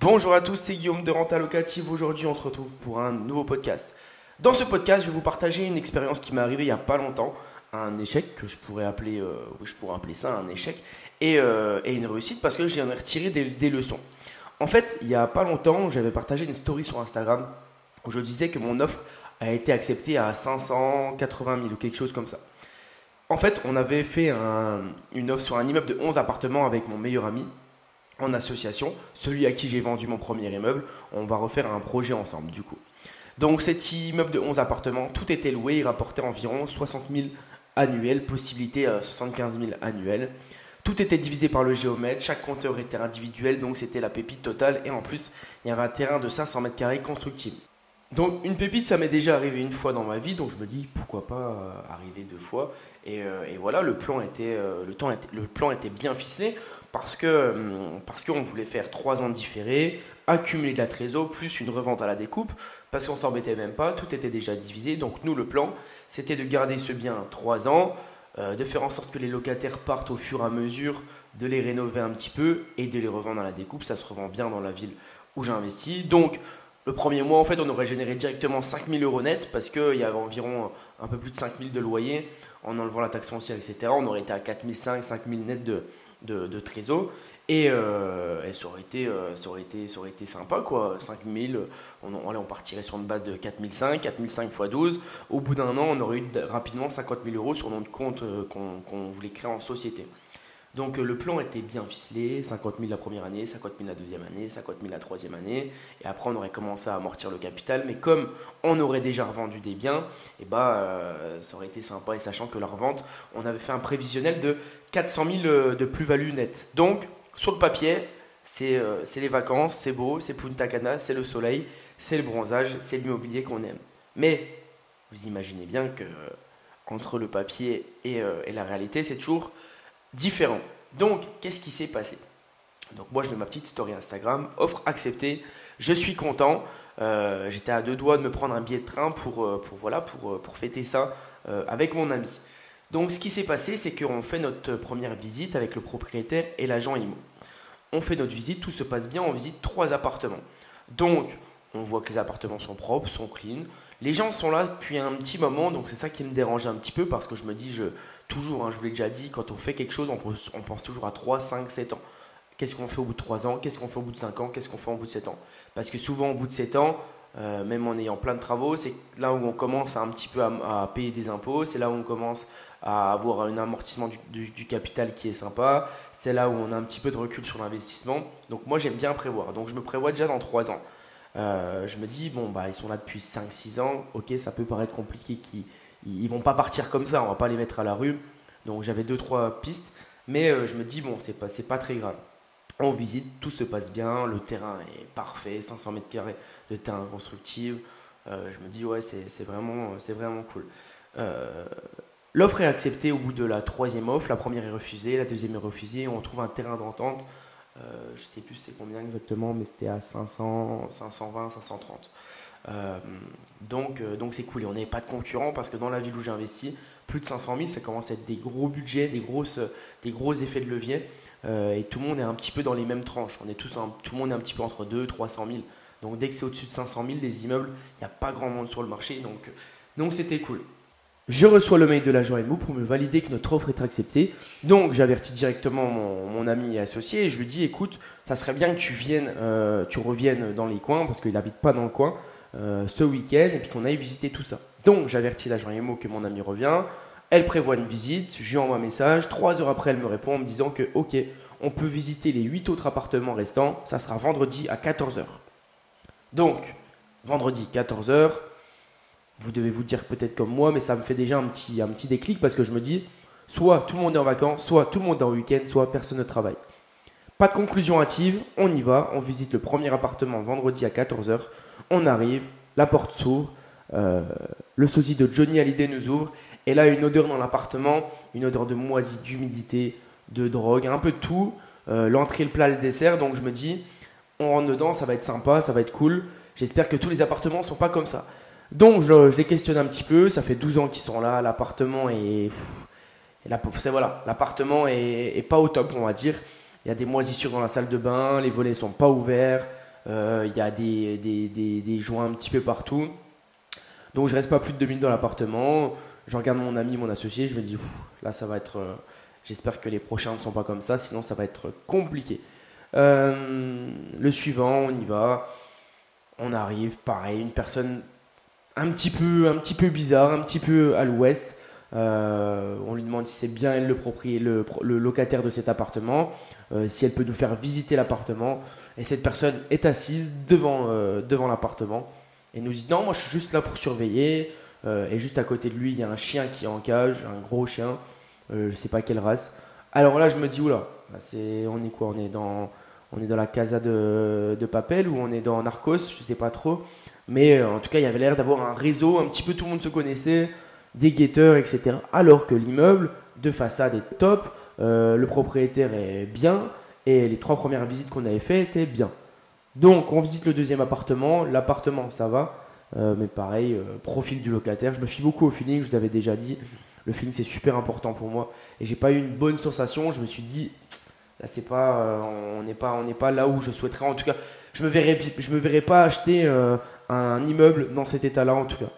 Bonjour à tous, c'est Guillaume de Renta Locative. Aujourd'hui, on se retrouve pour un nouveau podcast. Dans ce podcast, je vais vous partager une expérience qui m'est arrivée il n'y a pas longtemps, un échec que je pourrais appeler, euh, je pourrais appeler ça un échec, et, euh, une réussite parce que j'en ai retiré des, leçons. En fait, il n'y a pas longtemps, j'avais partagé une story sur Instagram où je disais que mon offre a été acceptée à 580 000 ou quelque chose comme ça. En fait, on avait fait un- une offre sur un immeuble de 11 appartements avec mon meilleur ami en association, celui à qui j'ai vendu mon premier immeuble. On va refaire un projet ensemble du coup. Donc cet immeuble de 11 appartements, tout était loué, il rapportait environ 60 000 annuels, possibilité à 75 000 annuels. Tout était divisé par le géomètre, chaque compteur était individuel, donc c'était la pépite totale. Et en plus, il y avait un terrain de 500 mètres carrés constructible. Donc une pépite, ça m'est déjà arrivé une fois dans ma vie, donc je me dis pourquoi pas euh, arriver deux fois. Et, euh, voilà, le plan était, euh, le, plan était bien ficelé parce que hum, parce qu'on voulait faire trois ans de différé, accumuler de la trésor plus une revente à la découpe, parce qu'on s'embêtait même pas, tout était déjà divisé. Donc nous, le plan, c'était de garder ce bien trois ans, de faire en sorte que les locataires partent au fur et à mesure, de les rénover un petit peu et de les revendre à la découpe. Ça se revend bien dans la ville où j'ai investi. Donc le premier mois, en fait, on aurait généré directement 5000 euros net parce qu'il y avait environ un peu plus de 5000 de loyer en enlevant la taxe foncière, etc. On aurait été à 4005, 5000 net de, de, de trésor. Et, euh, et ça, aurait été, euh, ça, aurait été, sympa, quoi. 5000, on, on, partirait sur une base de 4005, 4005 x 12. Au bout d'un an, on aurait eu de- rapidement 50 000 euros sur notre compte euh, qu'on voulait créer en société. Donc euh, le plan était bien ficelé, 50 000 la première année, 50 000 la deuxième année, 50 000 la troisième année, et après on aurait commencé à amortir le capital, mais comme on aurait déjà revendu des biens, et bah euh, ça aurait été sympa, et sachant que la revente, on avait fait un prévisionnel de 400 000 euh, de plus-value nette. Donc sur le papier, c'est les vacances, c'est beau, c'est Punta Cana, c'est le soleil, c'est le bronzage, c'est l'immobilier qu'on aime. Mais vous imaginez bien que entre le papier et la réalité, c'est toujours différent. Donc, qu'est-ce qui s'est passé? Donc, moi, je ma petite story Instagram, offre acceptée, je suis content. Euh, J'étais à deux doigts de me prendre un billet de train pour, euh, pour, voilà, pour, euh, fêter ça avec mon ami. Donc, ce qui s'est passé, c'est qu'on fait notre première visite avec le propriétaire et l'agent IMO. On fait notre visite, tout se passe bien, on visite trois appartements. Donc, on voit que les appartements sont propres, sont clean. Les gens sont là depuis un petit moment, donc c'est ça qui me dérange un petit peu parce que je me dis, toujours, hein, je vous l'ai déjà dit, quand on fait quelque chose, on pense, toujours à 3, 5, 7 ans. Qu'est-ce qu'on fait au bout de 3 ans? Qu'est-ce qu'on fait au bout de 5 ans? Qu'est-ce qu'on fait au bout de 7 ans? Parce que souvent, au bout de 7 ans, euh, même en ayant plein de travaux, c'est là où on commence un petit peu à, payer des impôts, c'est là où on commence à avoir un amortissement du, du- du capital qui est sympa, c'est là où on a un petit peu de recul sur l'investissement. Donc moi, j'aime bien prévoir. Donc je me prévois déjà dans 3 ans. Euh, je me dis, bon, bah, ils sont là depuis 5-6 ans, ok, ça peut paraître compliqué, qu'ils ils vont pas partir comme ça, on va pas les mettre à la rue. Donc j'avais 2-3 pistes, mais euh, je me dis, bon, c'est pas, pas très grave. On visite, tout se passe bien, le terrain est parfait, 500 mètres carrés de terrain constructible. Euh, je me dis, ouais, c'est c'est vraiment, c'est vraiment cool. Euh, L'offre est acceptée au bout de la troisième offre, la première est refusée, la deuxième est refusée, on trouve un terrain d'entente. Euh, je sais plus c'est combien exactement, mais c'était à 500, 520, 530. Euh, donc euh, donc c'est cool et on n'avait pas de concurrent parce que dans la ville où j'ai investi, plus de 500 000, ça commence à être des gros budgets, des, grosses, des gros effets de levier euh, et tout le monde est un petit peu dans les mêmes tranches. On est tous un- tout le monde est un petit peu entre 2 300 000. Donc dès que c'est au-dessus de 500 000, les immeubles, il n'y a pas grand monde sur le marché. Donc donc c'était cool. Je reçois le mail de l'agent MO pour me valider que notre offre est acceptée. Donc j'avertis directement mon, ami et associé et je lui dis écoute, ça serait bien que tu viennes, euh, tu reviennes dans les coins parce qu'il n'habite pas dans le coin euh, ce week-end et puis qu'on aille visiter tout ça. Donc j'avertis l'agent MO que mon ami revient. Elle prévoit une visite, je lui envoie un message. Trois heures après, elle me répond en me disant que ok, on peut visiter les huit autres appartements restants. Ça sera vendredi à 14h. Donc, vendredi 14h, vous devez vous dire peut-être comme moi, mais ça me fait déjà un petit, un petit déclic parce que je me dis, soit tout le monde est en vacances, soit tout le monde est en week-end, soit personne ne travaille. Pas de conclusion hâtive, on y va, on visite le premier appartement vendredi à 14h, on arrive, la porte s'ouvre, euh, le sosie de Johnny Hallyday nous ouvre, et là une odeur dans l'appartement, une odeur de moisie, d'humidité, de drogue, un peu de tout, euh, l'entrée, le plat, le dessert, donc je me dis, on rentre dedans, ça va être sympa, ça va être cool, j'espère que tous les appartements sont pas comme ça. Donc je, les questionne un petit peu, ça fait 12 ans qu'ils sont là, l'appartement est... et la- c'est voilà, l'appartement est, pas au top, on va dire. Il y a des moisissures dans la salle de bain, les volets sont pas ouverts, euh, il y a des, joints un petit peu partout. Donc je reste pas plus de deux minutes dans l'appartement. Je regarde mon ami, mon associé, je me dis, là ça va être... Euh, j'espère que les prochains ne sont pas comme ça, sinon ça va être compliqué. Euh, le suivant, on y va. On arrive, pareil, une personne un petit peu, un petit peu bizarre, un petit peu à l'ouest. Euh, on lui demande si c'est bien elle le, le, locataire de cet appartement, euh, si elle peut nous faire visiter l'appartement. Et cette personne est assise devant, euh, devant l'appartement et nous dit non, moi je suis juste là pour surveiller. et juste à côté de lui, il y a un chien qui est en cage, un gros chien, je sais pas quelle race. Alors là, je me dis oula, bah, c'est, on est quoi? On est dans, on est dans la casa de, Papel ou on est dans Narcos, je sais pas trop. Mais en tout cas, il y avait l'air d'avoir un réseau, un petit peu tout le monde se connaissait des guetteurs, etc. Alors que l'immeuble de façade est top, euh, le propriétaire est bien et les trois premières visites qu'on avait faites étaient bien. Donc on visite le deuxième appartement, l'appartement ça va, euh, mais pareil, euh, profil du locataire, je me fie beaucoup au feeling, je vous avais déjà dit, le feeling c'est super important pour moi et j'ai pas eu une bonne sensation, je me suis dit là c'est pas on n'est pas on n'est pas là où je souhaiterais en tout cas, je me verrais je me verrais pas acheter un immeuble dans cet état-là en tout cas.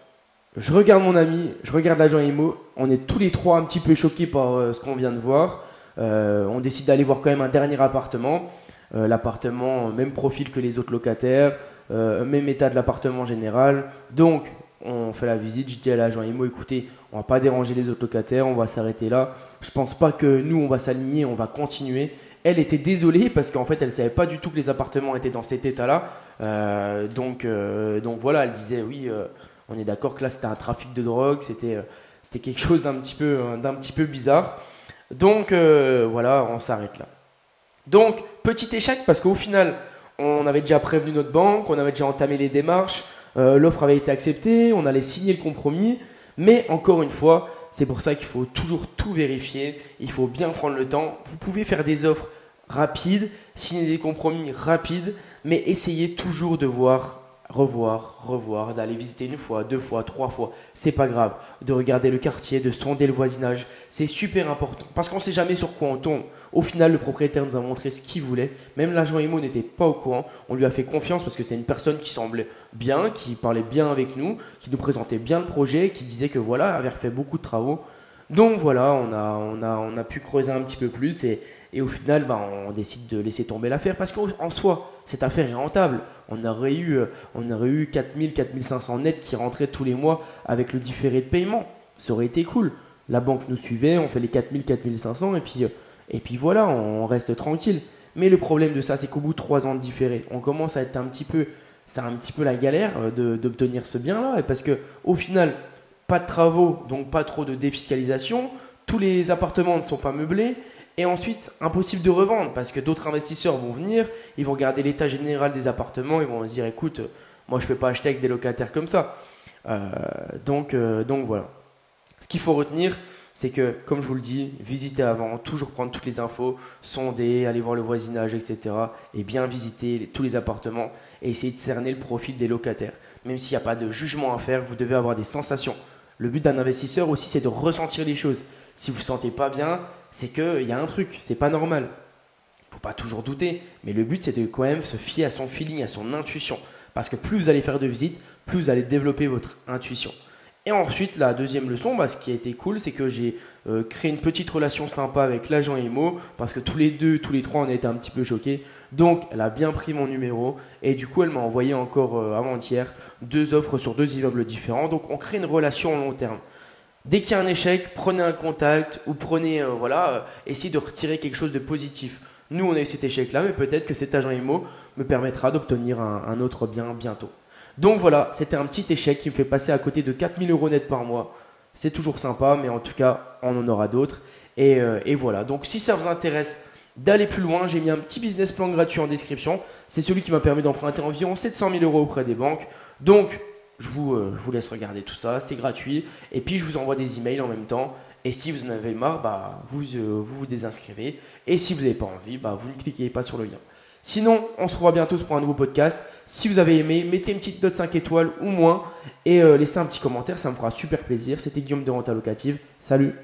Je regarde mon ami, je regarde l'agent IMO. On est tous les trois un petit peu choqués par euh, ce qu'on vient de voir. Euh, on décide d'aller voir quand même un dernier appartement. Euh, l'appartement, même profil que les autres locataires, même état de l'appartement général. Donc, on fait la visite. Je dis à l'agent IMO, écoutez, on va pas déranger les autres locataires, on va s'arrêter là. Je pense pas que nous, on va s'aligner, on va continuer. Elle était désolée parce qu'en fait, elle savait pas du tout que les appartements étaient dans cet état-là. donc, donc voilà, elle disait oui on est d'accord que là, c'était un trafic de drogue, c'était euh, c'était quelque chose d'un petit, peu, euh, d'un petit peu bizarre. Donc euh, voilà, on s'arrête là. Donc, petit échec parce qu'au final, on avait déjà prévenu notre banque, on avait déjà entamé les démarches, l'offre avait été acceptée, on allait signer le compromis. Mais encore une fois, c'est pour ça qu'il faut toujours tout vérifier, il faut bien prendre le temps. Vous pouvez faire des offres rapides, signer des compromis rapides, mais essayez toujours de voir revoir, revoir, d'aller visiter une fois, deux fois, trois fois, c'est pas grave. De regarder le quartier, de sonder le voisinage, c'est super important parce qu'on sait jamais sur quoi on tombe. Au final, le propriétaire nous a montré ce qu'il voulait. Même l'agent IMO n'était pas au courant. On lui a fait confiance parce que c'est une personne qui semblait bien, qui parlait bien avec nous, qui nous présentait bien le projet, qui disait que voilà, avait fait beaucoup de travaux. Donc voilà, on a, on a, pu creuser un petit peu plus et, et au final, bah, on décide de laisser tomber l'affaire parce qu'en soi, cette affaire est rentable. On aurait eu, euh, on aurait eu 4000, 4500 nets qui rentraient tous les mois avec le différé de paiement. Ça aurait été cool. La banque nous suivait, on fait les 4000, 4500 et puis, euh, et puis voilà, on reste tranquille. Mais le problème de ça, c'est qu'au bout de 3 ans de différé, on commence à être un petit peu, c'est un petit peu la galère euh, d'obtenir ce bien-là. Parce que au final, pas de travaux, donc pas trop de défiscalisation. Tous les appartements ne sont pas meublés. Et ensuite, impossible de revendre parce que d'autres investisseurs vont venir, ils vont regarder l'état général des appartements, ils vont se dire écoute, moi je ne peux pas acheter avec des locataires comme ça. Euh, donc, euh, donc voilà. Ce qu'il faut retenir, c'est que, comme je vous le dis, visitez avant, toujours prendre toutes les infos, sonder, aller voir le voisinage, etc. Et bien visiter tous les appartements et essayer de cerner le profil des locataires. Même s'il n'y a pas de jugement à faire, vous devez avoir des sensations. Le but d'un investisseur aussi, c'est de ressentir les choses. Si vous ne sentez pas bien, c'est qu'il y a un truc, c'est pas normal. Faut pas toujours douter, mais le but c'est de quand même se fier à son feeling, à son intuition. Parce que plus vous allez faire de visites, plus vous allez développer votre intuition. Et ensuite, la deuxième leçon, bah, ce qui a été cool, c'est que j'ai euh, créé une petite relation sympa avec l'agent IMO, parce que tous les deux, tous les trois, on a été un petit peu choqués. Donc, elle a bien pris mon numéro, et du coup, elle m'a envoyé encore euh, avant-hier deux offres sur deux immeubles différents. Donc, on crée une relation long terme. Dès qu'il y a un échec, prenez un contact, ou prenez, euh, voilà, essayez de retirer quelque chose de positif. Nous, on a eu cet échec-là, mais peut-être que cet agent IMO me permettra d'obtenir un autre bien bientôt. Donc voilà, c'était un petit échec qui me fait passer à côté de 4000 euros net par mois. C'est toujours sympa, mais en tout cas, on en aura d'autres. Euh, et, voilà, donc si ça vous intéresse d'aller plus loin, j'ai mis un petit business plan gratuit en description. C'est celui qui m'a permis d'emprunter environ 700 000 euros auprès des banques. Donc, je vous, euh, laisse regarder tout ça, c'est gratuit. Et puis, je vous envoie des emails en même temps. Et si vous en avez marre, bah, vous, euh, vous vous désinscrivez. Et si vous n'avez pas envie, bah, vous ne cliquez pas sur le lien. Sinon, on se revoit bientôt pour un nouveau podcast. Si vous avez aimé, mettez une petite note 5 étoiles ou moins et euh, laissez un petit commentaire, ça me fera super plaisir. C'était Guillaume de Renta Locative. Salut